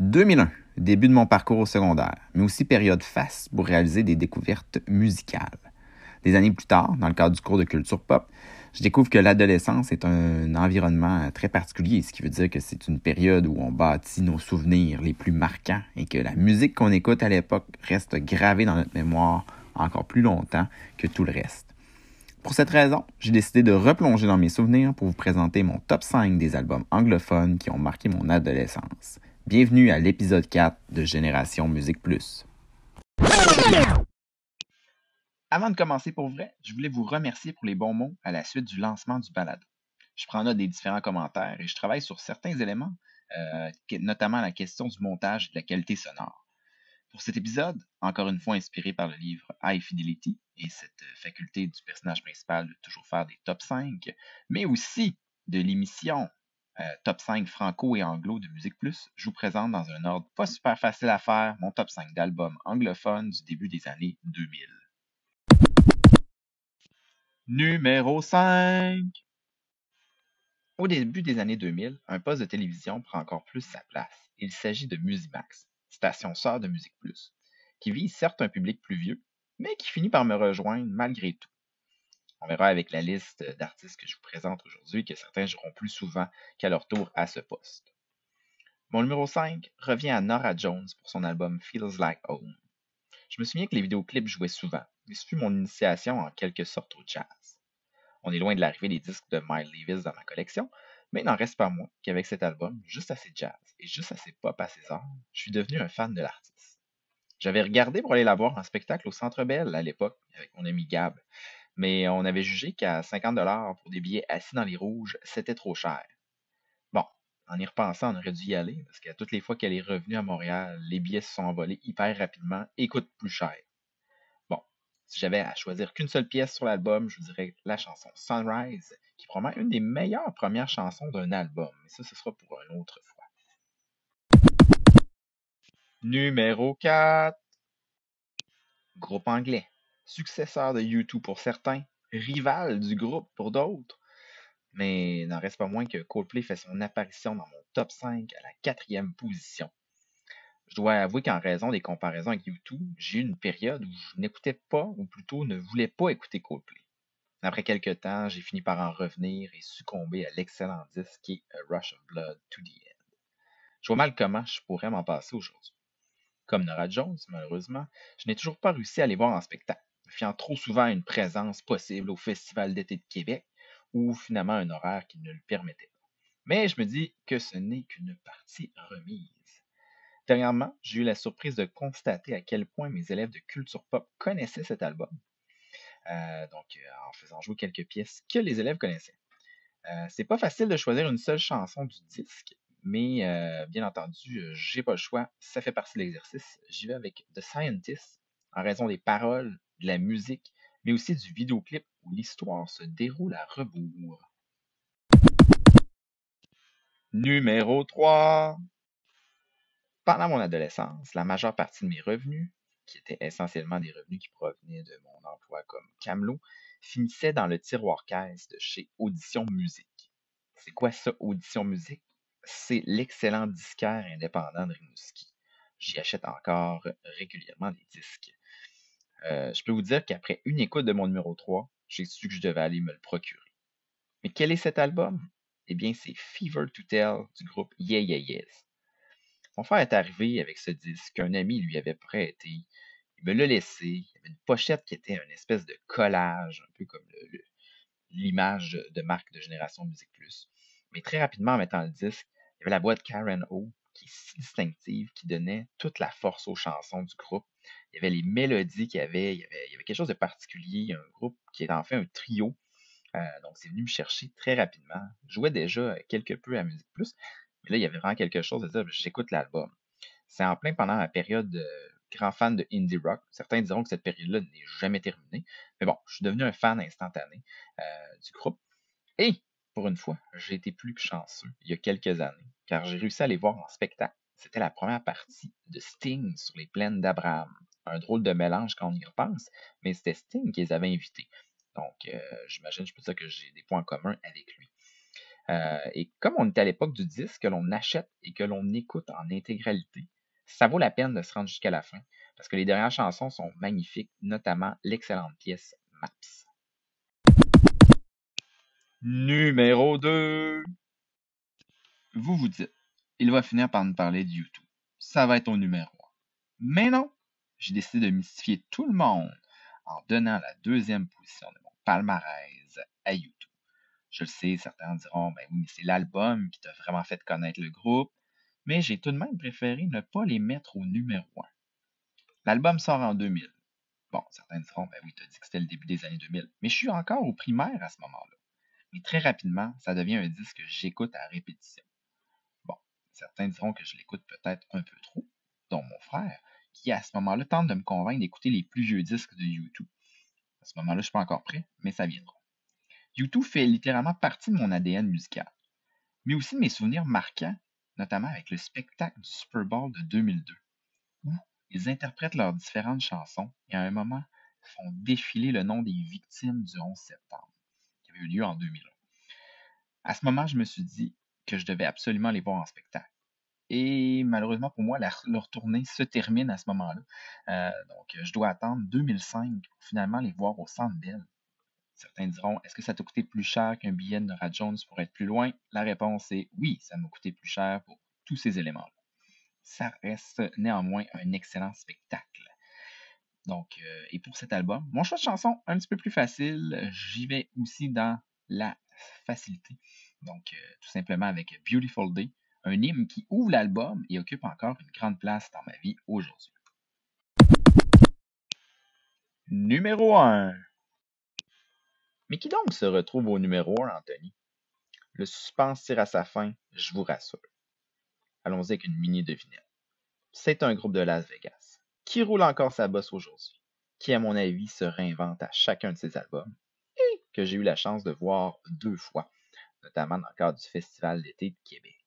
2001, début de mon parcours au secondaire, mais aussi période face pour réaliser des découvertes musicales. Des années plus tard, dans le cadre du cours de culture pop, je découvre que l'adolescence est un environnement très particulier, ce qui veut dire que c'est une période où on bâtit nos souvenirs les plus marquants et que la musique qu'on écoute à l'époque reste gravée dans notre mémoire encore plus longtemps que tout le reste. Pour cette raison, j'ai décidé de replonger dans mes souvenirs pour vous présenter mon top 5 des albums anglophones qui ont marqué mon adolescence. Bienvenue à l'épisode 4 de Génération Musique Plus. Avant de commencer pour vrai, je voulais vous remercier pour les bons mots à la suite du lancement du balado. Je prends note des différents commentaires et je travaille sur certains éléments, euh, notamment la question du montage et de la qualité sonore. Pour cet épisode, encore une fois inspiré par le livre High Fidelity et cette faculté du personnage principal de toujours faire des top 5, mais aussi de l'émission euh, Top 5 franco et anglo de Musique Plus, je vous présente dans un ordre pas super facile à faire mon top 5 d'albums anglophones du début des années 2000. Numéro 5 Au début des années 2000, un poste de télévision prend encore plus sa place. Il s'agit de Musimax, station sœur de Musique Plus, qui vise certes un public plus vieux, mais qui finit par me rejoindre malgré tout. On verra avec la liste d'artistes que je vous présente aujourd'hui que certains joueront plus souvent qu'à leur tour à ce poste. Mon numéro 5 revient à Nora Jones pour son album Feels Like Home. Je me souviens que les vidéoclips jouaient souvent, et ce fut mon initiation en quelque sorte au jazz. On est loin de l'arrivée des disques de Miles Davis dans ma collection, mais il n'en reste pas moins qu'avec cet album, juste assez jazz et juste assez pop à ses heures, je suis devenu un fan de l'artiste. J'avais regardé pour aller la voir en spectacle au Centre Bell à l'époque avec mon ami Gab, mais on avait jugé qu'à 50 pour des billets assis dans les rouges, c'était trop cher. Bon, en y repensant, on aurait dû y aller parce qu'à toutes les fois qu'elle est revenue à Montréal, les billets se sont envolés hyper rapidement et coûtent plus cher. Si j'avais à choisir qu'une seule pièce sur l'album, je vous dirais la chanson Sunrise, qui promet une des meilleures premières chansons d'un album. Mais ça, ce sera pour une autre fois. Numéro 4. Groupe anglais. Successeur de U2 pour certains, rival du groupe pour d'autres. Mais n'en reste pas moins que Coldplay fait son apparition dans mon top 5 à la quatrième position. Je dois avouer qu'en raison des comparaisons avec YouTube, j'ai eu une période où je n'écoutais pas, ou plutôt ne voulais pas écouter Coldplay. Après quelques temps, j'ai fini par en revenir et succomber à l'excellent disque qui est A Rush of Blood to the End. Je vois mal comment je pourrais m'en passer aujourd'hui. Comme Nora Jones, malheureusement, je n'ai toujours pas réussi à les voir en spectacle, fiant trop souvent à une présence possible au Festival d'été de Québec ou finalement un horaire qui ne le permettait pas. Mais je me dis que ce n'est qu'une partie remise. Dernièrement, j'ai eu la surprise de constater à quel point mes élèves de culture pop connaissaient cet album. Euh, donc, euh, en faisant jouer quelques pièces que les élèves connaissaient. Euh, c'est pas facile de choisir une seule chanson du disque, mais bien entendu, j'ai pas le choix. Ça fait partie de l'exercice. J'y vais avec The Scientist en raison des paroles, de la musique, mais aussi du vidéoclip où l'histoire se déroule à rebours. Numéro 3. Pendant mon adolescence, la majeure partie de mes revenus, qui étaient essentiellement des revenus qui provenaient de mon emploi comme camelot, finissaient dans le tiroir caisse de chez Audition Musique. C'est quoi ça, Audition Musique? C'est l'excellent disquaire indépendant de Rimouski. J'y achète encore régulièrement des disques. Euh, je peux vous dire qu'après une écoute de mon numéro 3, j'ai su que je devais aller me le procurer. Mais quel est cet album? Eh bien, c'est Fever to Tell du groupe Yeah Yeah Yes. Mon frère est arrivé avec ce disque qu'un ami lui avait prêté. Il me l'a laissé. Il y avait une pochette qui était une espèce de collage, un peu comme l'image de marque de Génération Musique Plus. Mais très rapidement, en mettant le disque, il y avait la boîte Karen O, qui est si distinctive, qui donnait toute la force aux chansons du groupe. Il y avait les mélodies qu'il y avait, il y avait, quelque chose de particulier, un groupe qui est en fait un trio. Euh, donc, c'est venu me chercher très rapidement. Je jouais déjà quelque peu à Musique Plus, mais là, il y avait vraiment quelque chose de dire, j'écoute l'album. C'est en plein pendant la période de grand fan de indie rock. Certains diront que cette période-là n'est jamais terminée. Mais bon, je suis devenu un fan instantané euh, du groupe. Et, pour une fois, j'ai été plus que chanceux il y a quelques années, car j'ai réussi à les voir en spectacle. C'était la première partie de Sting sur les plaines d'Abraham. Un drôle de mélange quand on y repense, mais c'était Sting qui les avait invités. Donc, euh, j'imagine, je peux dire que j'ai des points en commun avec lui. Euh, et comme on est à l'époque du disque que l'on achète et que l'on écoute en intégralité, ça vaut la peine de se rendre jusqu'à la fin parce que les dernières chansons sont magnifiques, notamment l'excellente pièce Maps. Numéro 2. Vous vous dites, il va finir par nous parler de YouTube. Ça va être au numéro 1. Mais non, j'ai décidé de mystifier tout le monde en donnant la deuxième position de mon palmarès à YouTube. Je le sais, certains diront, ben oui, mais c'est l'album qui t'a vraiment fait connaître le groupe, mais j'ai tout de même préféré ne pas les mettre au numéro 1. L'album sort en 2000. Bon, certains diront, ben oui, t'as dit que c'était le début des années 2000, mais je suis encore au primaire à ce moment-là. Mais très rapidement, ça devient un disque que j'écoute à répétition. Bon, certains diront que je l'écoute peut-être un peu trop, dont mon frère, qui à ce moment-là tente de me convaincre d'écouter les plus vieux disques de YouTube. À ce moment-là, je ne suis pas encore prêt, mais ça viendra. YouTube fait littéralement partie de mon ADN musical, mais aussi de mes souvenirs marquants, notamment avec le spectacle du Super Bowl de 2002, où ils interprètent leurs différentes chansons et à un moment font défiler le nom des victimes du 11 septembre, eu lieu en 2001. À ce moment, je me suis dit que je devais absolument les voir en spectacle. Et malheureusement pour moi, leur tournée se termine à ce moment-là. Euh, donc, je dois attendre 2005 pour finalement les voir au Centre Bell. Certains diront, est-ce que ça t'a coûté plus cher qu'un billet de Nora Jones pour être plus loin? La réponse est oui, ça m'a coûté plus cher pour tous ces éléments-là. Ça reste néanmoins un excellent spectacle. Donc, euh, et pour cet album, mon choix de chanson un petit peu plus facile, j'y vais aussi dans la facilité. Donc, euh, tout simplement avec Beautiful Day, un hymne qui ouvre l'album et occupe encore une grande place dans ma vie aujourd'hui. Numéro 1. Mais qui donc se retrouve au numéro 1, Anthony? Le suspense tire à sa fin, je vous rassure. Allons-y avec une mini devinette. C'est un groupe de Las Vegas qui roule encore sa bosse aujourd'hui, qui, à mon avis, se réinvente à chacun de ses albums et que j'ai eu la chance de voir deux fois, notamment dans le cadre du Festival d'été de Québec.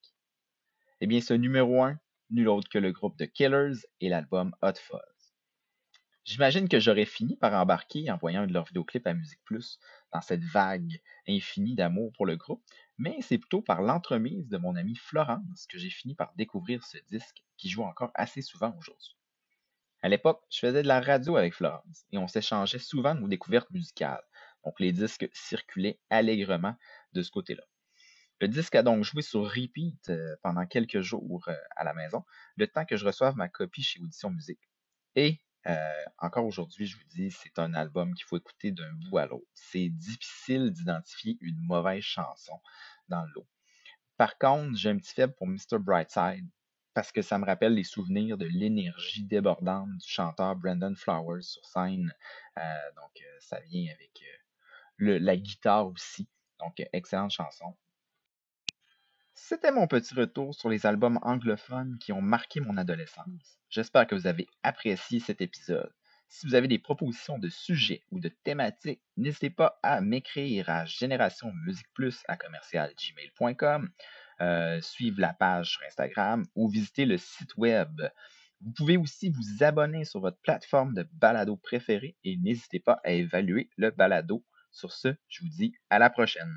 Eh bien, ce numéro 1, nul autre que le groupe de Killers et l'album Hot Fuzz. J'imagine que j'aurais fini par embarquer en voyant de leurs vidéoclips à Musique Plus dans cette vague infinie d'amour pour le groupe, mais c'est plutôt par l'entremise de mon amie Florence que j'ai fini par découvrir ce disque qui joue encore assez souvent aujourd'hui. À l'époque, je faisais de la radio avec Florence et on s'échangeait souvent nos découvertes musicales, donc les disques circulaient allègrement de ce côté-là. Le disque a donc joué sur repeat euh, pendant quelques jours euh, à la maison, le temps que je reçoive ma copie chez Audition Musique. Et euh, encore aujourd'hui, je vous dis, c'est un album qu'il faut écouter d'un bout à l'autre. C'est difficile d'identifier une mauvaise chanson dans l'eau. Par contre, j'ai un petit faible pour Mr. Brightside parce que ça me rappelle les souvenirs de l'énergie débordante du chanteur Brandon Flowers sur scène. donc, ça vient avec la guitare aussi. Donc, excellente chanson. C'était mon petit retour sur les albums anglophones qui ont marqué mon adolescence. J'espère que vous avez apprécié cet épisode. Si vous avez des propositions de sujets ou de thématiques, n'hésitez pas à m'écrire à génération musique plus à commercialgmail.com, euh, suivre la page sur Instagram ou visiter le site web. Vous pouvez aussi vous abonner sur votre plateforme de balado préférée et n'hésitez pas à évaluer le balado. Sur ce, je vous dis à la prochaine.